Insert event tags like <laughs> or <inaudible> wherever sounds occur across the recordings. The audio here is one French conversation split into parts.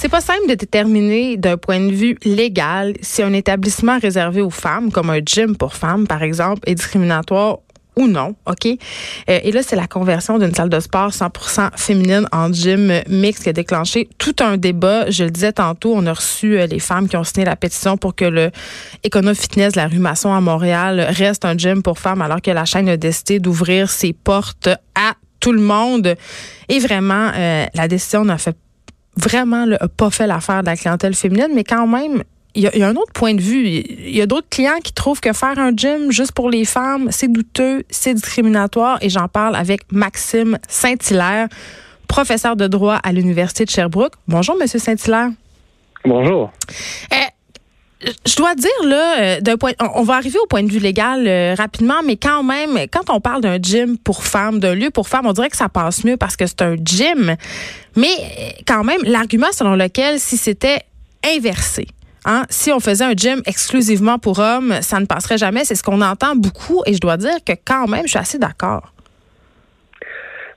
C'est pas simple de déterminer d'un point de vue légal si un établissement réservé aux femmes, comme un gym pour femmes, par exemple, est discriminatoire ou non, OK? Euh, et là, c'est la conversion d'une salle de sport 100% féminine en gym mixte qui a déclenché tout un débat. Je le disais tantôt, on a reçu euh, les femmes qui ont signé la pétition pour que le Econo Fitness, la rue Masson à Montréal, reste un gym pour femmes alors que la chaîne a décidé d'ouvrir ses portes à tout le monde. Et vraiment, euh, la décision n'a fait vraiment pas fait l'affaire de la clientèle féminine, mais quand même, il y, a, un autre point de vue. Il y a d'autres clients qui trouvent que faire un gym juste pour les femmes, c'est douteux, c'est discriminatoire. Et j'en parle avec Maxime Saint-Hilaire, professeur de droit à l'Université de Sherbrooke. Bonjour, Monsieur Saint-Hilaire. Bonjour. Euh, je dois dire là, euh, d'un point, on va arriver au point de vue légal euh, rapidement, mais quand même, quand on parle d'un gym pour femmes, d'un lieu pour femmes, on dirait que ça passe mieux parce que c'est un gym. Mais quand même, l'argument selon lequel si c'était inversé, Hein? Si on faisait un gym exclusivement pour hommes, ça ne passerait jamais. C'est ce qu'on entend beaucoup et je dois dire que quand même, je suis assez d'accord.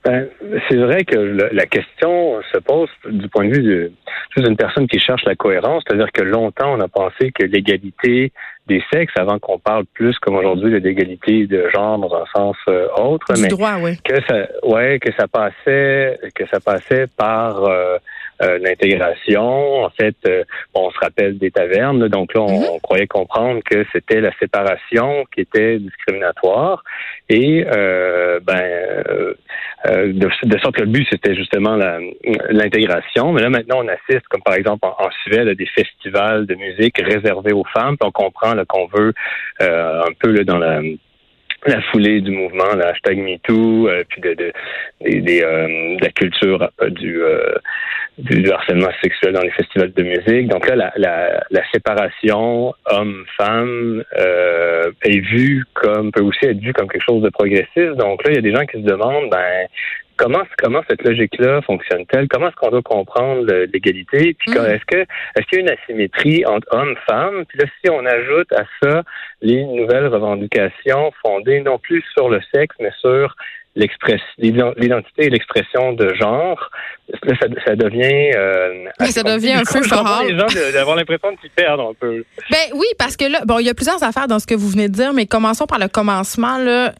Ben, c'est vrai que la question se pose du point de vue d'une personne qui cherche la cohérence, c'est-à-dire que longtemps on a pensé que l'égalité des sexes, avant qu'on parle plus comme aujourd'hui de l'égalité de genre dans un sens euh, autre, mais droit, que ça, ouais, que ça passait, que ça passait par euh, euh, l'intégration. En fait, euh, on se rappelle des tavernes, donc là, on, mhm. croyait comprendre que c'était la séparation qui était discriminatoire. Et euh, ben, de, sorte que le but, c'était justement l'intégration. Mais là, maintenant, on assiste, comme par exemple en, Suède, à des festivals de musique réservés aux femmes. Puis on comprend qu'on veut un peu dans la la foulée du mouvement, le hashtag MeToo, euh, puis de, de, euh, la culture euh, du, du harcèlement sexuel dans les festivals de musique. Donc là, la, la, la séparation homme-femme est vue comme peut aussi être vue comme quelque chose de progressiste. Donc là, il y a des gens qui se demandent, ben comment comment cette logique-là fonctionne-t-elle? Comment est-ce qu'on doit comprendre l'égalité? Puis mm. est-ce que est-ce qu'il y a une asymétrie entre hommes-femmes Puis là, si on ajoute à ça les nouvelles revendications fondées non plus sur le sexe, mais sur l'identité et l'expression de genre, là, ça, devient... Euh, ça devient un peu les gens d'avoir l'impression qu'ils perdent un peu. Ben oui, parce que là, bon, il y a plusieurs affaires dans ce que vous venez de dire, mais commençons par le commencement. Là,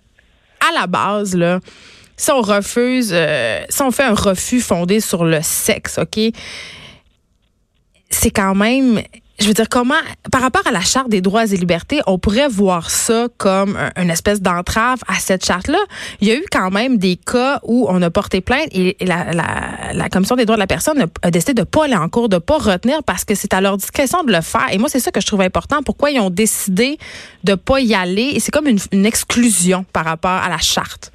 à la base, là, si on refuse, euh, si on fait un refus fondé sur le sexe, OK, c'est quand même je veux dire, comment, par rapport à la Charte des droits et libertés, on pourrait voir ça comme une espèce d'entrave à cette charte-là? Il y a eu quand même des cas où on a porté plainte et la, Commission des droits de la personne a, décidé de pas aller en cours, de pas retenir parce que c'est à leur discrétion de le faire. Et moi, c'est ça que je trouve important. Pourquoi ils ont décidé de pas y aller? Et c'est comme une exclusion par rapport à la charte.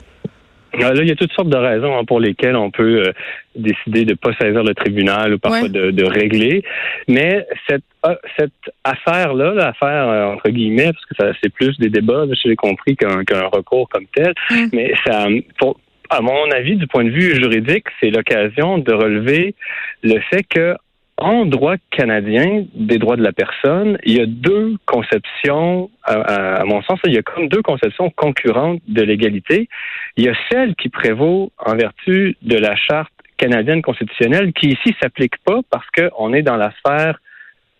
Là, il y a toutes sortes de raisons hein, pour lesquelles on peut euh, décider de ne pas saisir le tribunal ou parfois de, régler. Mais cette, euh, cette affaire-là, l'affaire euh, entre guillemets, parce que ça c'est plus des débats, j'ai compris qu'un recours comme tel, mm. mais ça, pour, à mon avis, du point de vue juridique, c'est l'occasion de relever le fait que en droit canadien des droits de la personne, il y a deux conceptions, à, mon sens, il y a comme deux conceptions concurrentes de l'égalité. Il y a celle qui prévaut en vertu de la charte canadienne constitutionnelle, qui ici s'applique pas parce qu'on est dans la sphère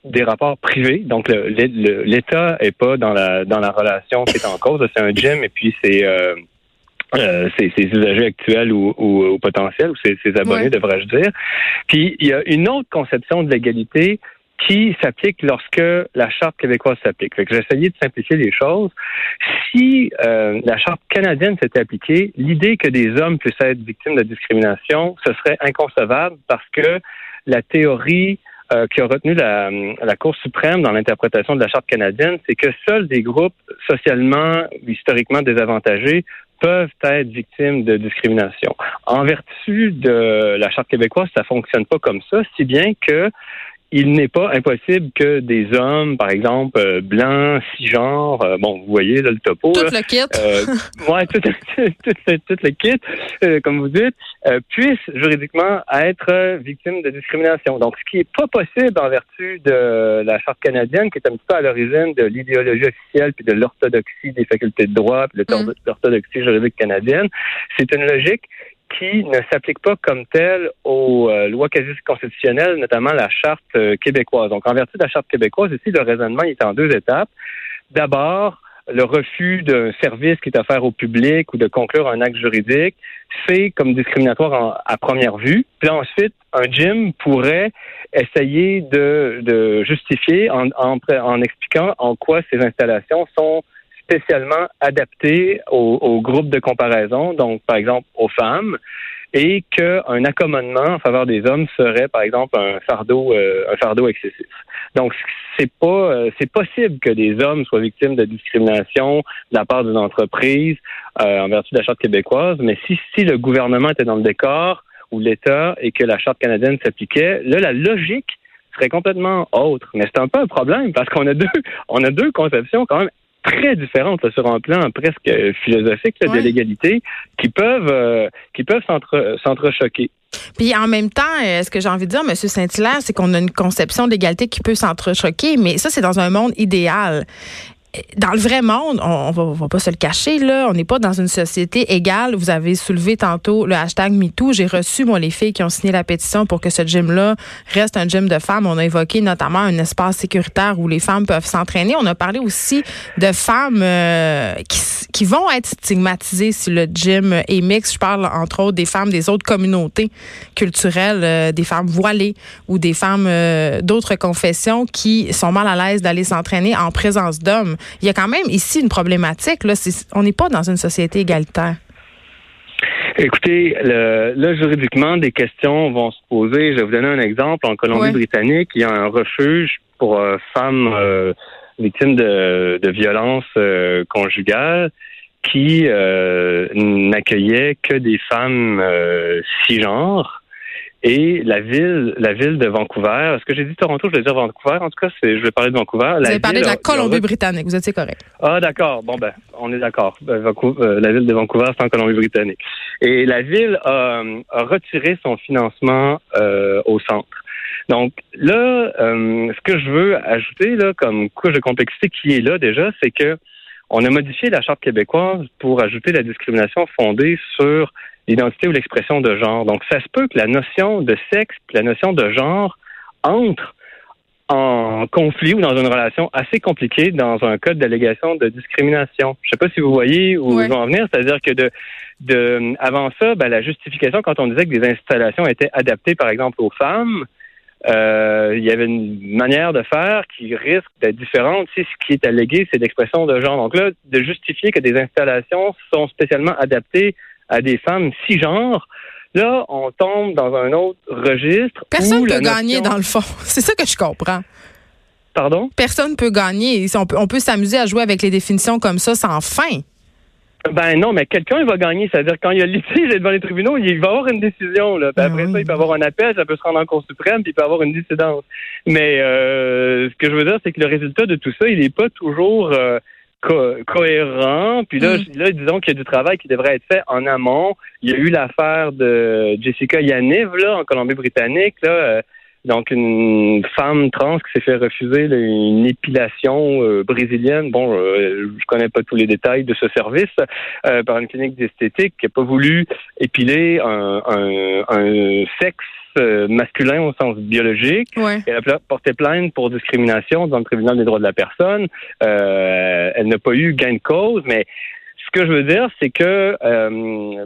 des rapports privés. Donc, l'État est pas dans la dans la relation qui est en cause. C'est un gym et puis c'est euh, euh, ses, usagers actuels ou, ou, potentiels, ou ses, abonnés, devrais-je dire. Puis il y a une autre conception de l'égalité qui s'applique lorsque la charte québécoise s'applique. Fait que essayé de simplifier les choses. Si euh, la charte canadienne s'était appliquée, l'idée que des hommes puissent être victimes de discrimination, ce serait inconcevable parce que la théorie euh, qui a retenu la, la Cour suprême dans l'interprétation de la charte canadienne, c'est que seuls des groupes socialement, historiquement désavantagés peuvent être victimes de discrimination. En vertu de la Charte québécoise, ça fonctionne pas comme ça, si bien que il n'est pas impossible que des hommes, par exemple, euh, blancs, cisgenres, euh, bon, vous voyez là, le topo. Tout le kit. Euh, <laughs> ouais, <laughs> tout, le kit, comme vous dites, puissent juridiquement être victimes de discrimination. Donc, ce qui est pas possible en vertu de la Charte canadienne, qui est un petit peu à l'origine de l'idéologie officielle puis de l'orthodoxie des facultés de droit puis de mm. l'orthodoxie juridique canadienne, c'est une logique qui ne s'applique pas comme telle aux euh, lois quasi constitutionnelles, notamment la charte euh, québécoise. Donc, en vertu de la charte québécoise, ici, le raisonnement est en deux étapes. D'abord, le refus d'un service qui est offert au public ou de conclure un acte juridique, c'est comme discriminatoire à première vue. Puis ensuite, un gym pourrait essayer de, justifier en, en, expliquant en quoi ces installations sont spécialement adaptées au, au groupe de comparaison, donc par exemple aux femmes, et qu'un accommodement en faveur des hommes serait, par exemple, un fardeau, euh, un fardeau excessif. Donc, c'est pas, euh, c'est possible que des hommes soient victimes de discrimination de la part d'une entreprise euh, en vertu de la charte québécoise, mais si, si le gouvernement était dans le décor ou l'État et que la charte canadienne s'appliquait, là, la logique serait complètement autre. Mais c'est un peu un problème parce qu'on a deux, on a deux conceptions quand même très différentes sur un plan presque philosophique de l'égalité qui peuvent euh, qui peuvent s'entrechoquer. Puis en même temps, euh, ce que j'ai envie de dire, M. Saint-Hilaire, c'est qu'on a une conception d'égalité qui peut s'entrechoquer, mais ça, c'est dans un monde idéal dans le vrai monde, on, va, va pas se le cacher, là, on n'est pas dans une société égale. Vous avez soulevé tantôt le hashtag MeToo. J'ai reçu, moi, les filles qui ont signé la pétition pour que ce gym-là reste un gym de femmes. On a évoqué notamment un espace sécuritaire où les femmes peuvent s'entraîner. On a parlé aussi de femmes euh, qui, qui, vont être stigmatisées si le gym est mixte. Je parle, entre autres, des femmes des autres communautés culturelles, euh, des femmes voilées ou des femmes euh, d'autres confessions qui sont mal à l'aise d'aller s'entraîner en présence d'hommes il y a quand même ici une problématique. On n'est pas dans une société égalitaire. Écoutez, là, juridiquement, des questions vont se poser. Je vais vous donner un exemple. En Colombie-Britannique, il y a un refuge pour euh, femmes euh, victimes de, de violences euh, conjugales qui n'accueillait que des femmes cisgenres et la ville, la ville de Vancouver. Est-ce que j'ai dit Toronto? Je vais dire Vancouver. En tout cas, je vais parler de Vancouver. Vous avez parlé de la Colombie-Britannique. Vous étiez correct. Ah, d'accord. Bon, ben, on est d'accord. Ben, euh, la ville de Vancouver, c'est en Colombie-Britannique. Et la ville a, retiré son financement euh, au centre. Donc là, euh, ce que je veux ajouter là, comme couche de complexité qui est là déjà, c'est que on a modifié la charte québécoise pour ajouter la discrimination fondée sur l'identité ou l'expression de genre. Donc, ça se peut que la notion de sexe la notion de genre entrent en conflit ou dans une relation assez compliquée dans un code d'allégation de discrimination. Je ne sais pas si vous voyez où ils vont en venir, c'est-à-dire que de, de avant ça, ben, la justification quand on disait que des installations étaient adaptées, par exemple, aux femmes, euh, il y avait une manière de faire qui risque d'être différente si ce qui est allégué, c'est l'expression de genre. Donc là, de justifier que des installations sont spécialement adaptées à des femmes cisgenres, là, on tombe dans un autre registre. Personne ne peut gagner dans le fond. <laughs> C'est ça que je comprends. Pardon? Personne ne peut gagner. On peut, on peut s'amuser à jouer avec les définitions comme ça sans fin. Ben non, mais quelqu'un va gagner. C'est-à-dire quand il y a litige devant les tribunaux, il va avoir une décision. Là. Ben après ça, il peut avoir un appel, ça peut se rendre en Cour suprême, puis il peut avoir une dissidence. Mais euh, ce que je veux dire, c'est que le résultat de tout ça, il n'est pas toujours euh, cohérent. Puis là, mm. là disons qu'il y a du travail qui devrait être fait en amont. Il y a eu l'affaire de Jessica Yaniv là, en Colombie-Britannique. Là, euh, donc une femme trans qui s'est fait refuser une épilation euh, brésilienne. Bon, euh, je connais pas tous les détails de ce service par une clinique d'esthétique qui a pas voulu épiler un, un, un sexe euh, masculin au sens biologique. Elle a porté plainte pour discrimination dans le tribunal des droits de la personne. Euh, elle n'a pas eu gain de cause, mais ce que je veux dire, c'est que euh,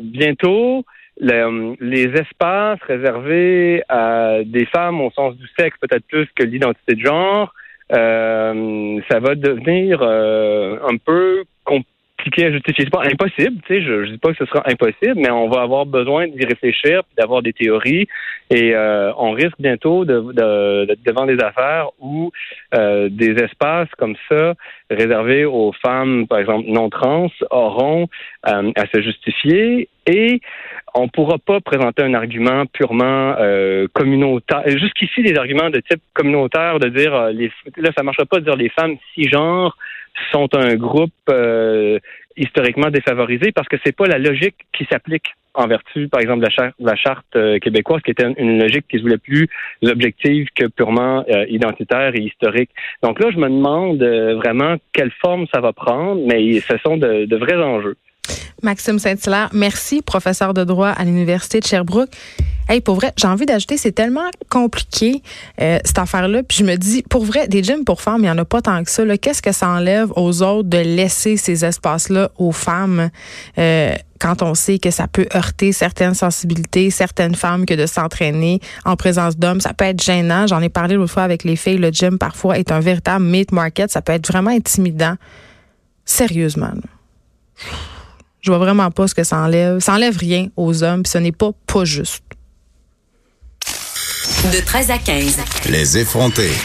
bientôt, les espaces réservés à des femmes au sens du sexe, peut-être plus que l'identité de genre, ça va devenir un peu compliqué compliqué à justifier. Pas impossible, tu sais, je, je dis pas que ce sera impossible, mais on va avoir besoin d'y réfléchir, d'avoir des théories, et euh, on risque bientôt de, de, devant des affaires où euh, des espaces comme ça réservés aux femmes, par exemple non trans, auront euh, à se justifier et on pourra pas présenter un argument purement communautaire. Jusqu'ici, des arguments de type communautaire, de dire euh, les là, ça marchera pas de dire les femmes cisgenres sont un groupe euh, historiquement défavorisé parce que c'est pas la logique qui s'applique en vertu, par exemple, de la charte, euh, québécoise, qui était une, logique qui se voulait plus objective que purement euh, identitaire et historique. Donc là, je me demande vraiment quelle forme ça va prendre, mais ce sont de, de vrais enjeux. Maxime Saint-Hilaire. Merci, professeur de droit à l'Université de Sherbrooke. Hey, pour vrai, j'ai envie d'ajouter, c'est tellement compliqué, euh, cette affaire-là. Puis je me dis, pour vrai, des gyms pour femmes, il n'y en a pas tant que ça. Qu'est-ce que ça enlève aux autres de laisser ces espaces-là aux femmes euh, quand on sait que ça peut heurter certaines sensibilités, certaines femmes, que de s'entraîner en présence d'hommes, ça peut être gênant. J'en ai parlé l'autre fois avec les filles. Le gym, parfois, est un véritable meat market. Ça peut être vraiment intimidant. Sérieusement. Je vois vraiment pas ce que ça enlève. Ça enlève rien aux hommes, puis ce n'est pas pas juste. De 13 à 15. Les effrontés.